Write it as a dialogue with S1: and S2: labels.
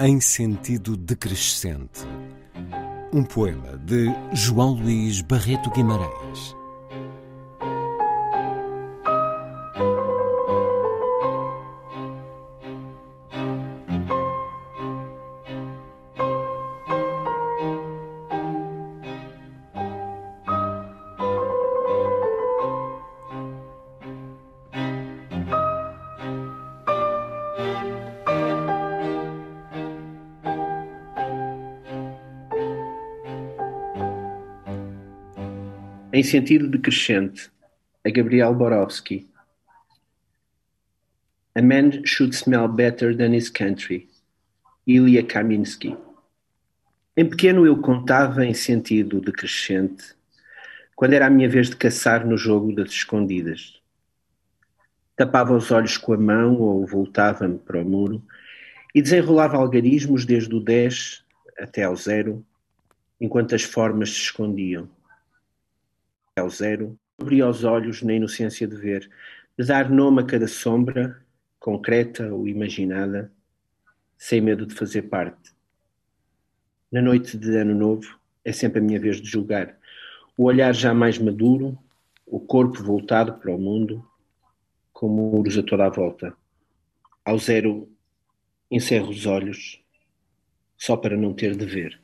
S1: Em sentido decrescente. Um poema de João Luís Barreto Guimarães.
S2: Em sentido decrescente, a Gabriel Borowski. A man should smell better than his country. Ilya Kaminsky. Em pequeno eu contava em sentido decrescente, quando era a minha vez de caçar no jogo das escondidas. Tapava os olhos com a mão ou voltava-me para o muro e desenrolava algarismos desde o 10 até ao zero, enquanto as formas se escondiam ao zero, abria os olhos na inocência de ver, de dar nome a cada sombra, concreta ou imaginada, sem medo de fazer parte. Na noite de Ano Novo é sempre a minha vez de julgar. O olhar já mais maduro, o corpo voltado para o mundo, com muros a toda a volta. Ao zero, encerro os olhos, só para não ter de ver.